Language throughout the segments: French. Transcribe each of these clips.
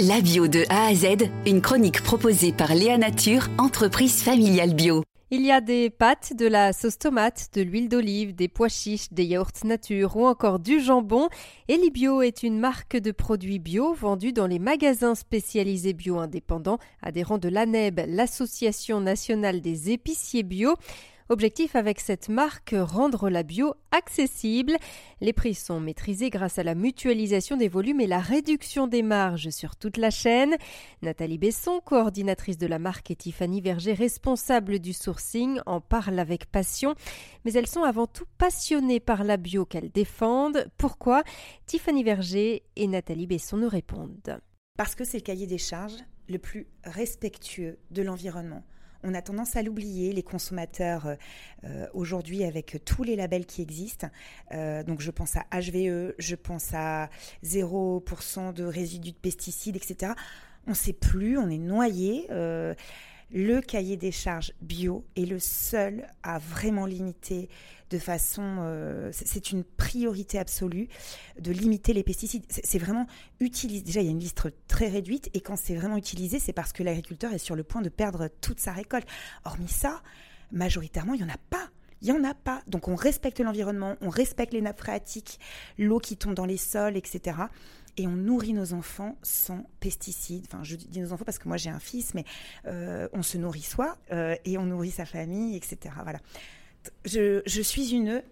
La bio de A à Z, une chronique proposée par Léa Nature, entreprise familiale bio. Il y a des pâtes, de la sauce tomate, de l'huile d'olive, des pois chiches, des yaourts nature ou encore du jambon. Elibio est une marque de produits bio vendus dans les magasins spécialisés bio indépendants, adhérents de l'ANEB, l'Association nationale des épiciers bio. Objectif avec cette marque, rendre la bio accessible. Les prix sont maîtrisés grâce à la mutualisation des volumes et la réduction des marges sur toute la chaîne. Nathalie Besson, coordinatrice de la marque, et Tiffany Verger, responsable du sourcing, en parlent avec passion. Mais elles sont avant tout passionnées par la bio qu'elles défendent. Pourquoi? Tiffany Verger et Nathalie Besson nous répondent. Parce que c'est le cahier des charges le plus respectueux de l'environnement on a tendance à l'oublier, les consommateurs euh, euh, aujourd'hui avec tous les labels qui existent. Euh, donc je pense à HVE, je pense à 0% de résidus de pesticides, etc. On ne sait plus, on est noyé. Le cahier des charges bio est le seul à vraiment limiter de façon, euh, c'est une priorité absolue de limiter les pesticides. C'est vraiment utilisé. Déjà, il y a une liste très réduite et quand c'est vraiment utilisé, c'est parce que l'agriculteur est sur le point de perdre toute sa récolte. Hormis ça, majoritairement, il n'y en a pas. Il n'y en a pas. Donc on respecte l'environnement, on respecte les nappes phréatiques, l'eau qui tombe dans les sols, etc. Et on nourrit nos enfants sans pesticides. Enfin, je dis nos enfants parce que moi j'ai un fils, mais euh, on se nourrit soi euh, et on nourrit sa famille, etc. Voilà je, je suis une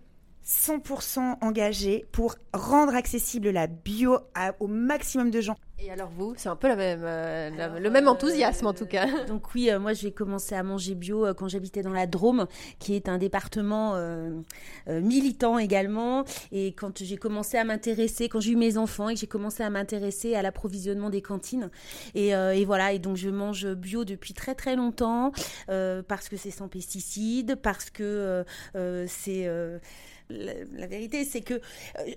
100% engagée pour rendre accessible la bio au maximum de gens. Et alors vous, c'est un peu la même, euh, le même enthousiasme en tout cas. Euh, donc oui, euh, moi j'ai commencé à manger bio quand j'habitais dans la Drôme, qui est un département militant également. Et quand j'ai commencé à m'intéresser, quand j'ai eu mes enfants et que j'ai commencé à m'intéresser à l'approvisionnement des cantines. Et, et, voilà, et donc je mange bio depuis très très longtemps parce que c'est sans pesticides, parce que c'est la, vérité, c'est que euh,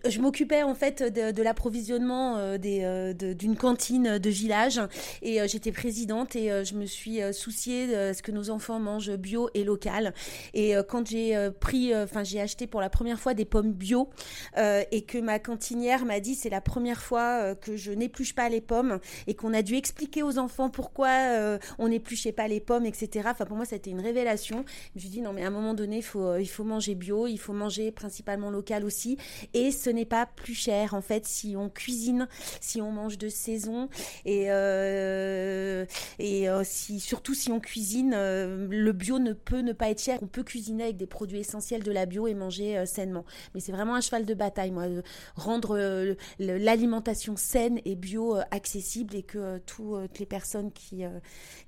je m'occupais en fait de, l'approvisionnement euh, euh, d'une cantine de village et j'étais présidente et je me suis souciée de ce que nos enfants mangent bio et local. Et quand j'ai pris, enfin j'ai acheté pour la première fois des pommes bio et que ma cantinière m'a dit c'est la première fois que je n'épluche pas les pommes et qu'on a dû expliquer aux enfants pourquoi on n'épluchait pas les pommes, etc. Enfin pour moi ça a été une révélation. Je me suis dit non mais à un moment donné il faut, il faut manger bio, il faut manger principalement local aussi. Et ce n'est pas plus cher en fait si on cuisine, si on mange de saison et, euh, et euh, si, surtout si on cuisine, euh, le bio ne peut ne pas être cher. On peut cuisiner avec des produits essentiels de la bio et manger sainement. Mais c'est vraiment un cheval de bataille, moi, rendre l'alimentation saine et bio accessible et que toutes les personnes qui,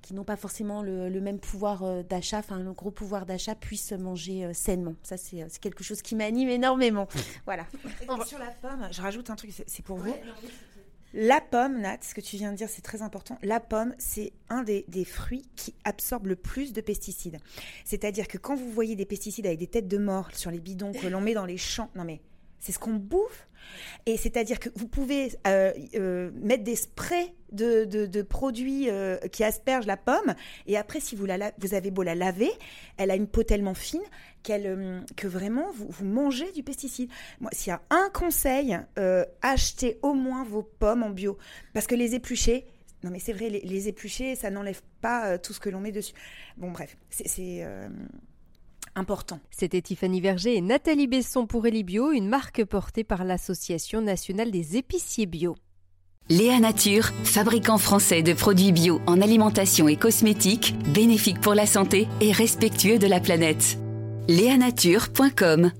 qui n'ont pas forcément le, le même pouvoir d'achat, enfin le gros pouvoir d'achat, puissent manger sainement. Ça, c'est quelque chose qui m'a m'anime énormément. voilà. Sur la pomme, je rajoute un truc, c'est pour vous. La pomme, Nat, ce que tu viens de dire, c'est très important. La pomme, c'est un des, des, fruits qui absorbe le plus de pesticides. C'est-à-dire que quand vous voyez des pesticides avec des têtes de mort sur les bidons que l'on met dans les champs, non mais c'est ce qu'on bouffe. Et c'est-à-dire que vous pouvez euh, euh, mettre des sprays de, produits euh, qui aspergent la pomme, et après, si vous, avez beau la laver, elle a une peau tellement fine que vraiment, vous, vous, mangez du pesticide. Moi, s'il y a un conseil, achetez au moins vos pommes en bio. Parce que les éplucher, non mais c'est vrai, les, les, éplucher, ça n'enlève pas tout ce que l'on met dessus. Bon bref, c'est important. C'était Tiffany Verger et Nathalie Besson pour Elibio, une marque portée par l'Association nationale des épiciers bio. Léa Nature, fabricant français de produits bio en alimentation et cosmétiques, bénéfiques pour la santé et respectueux de la planète. Léanature.com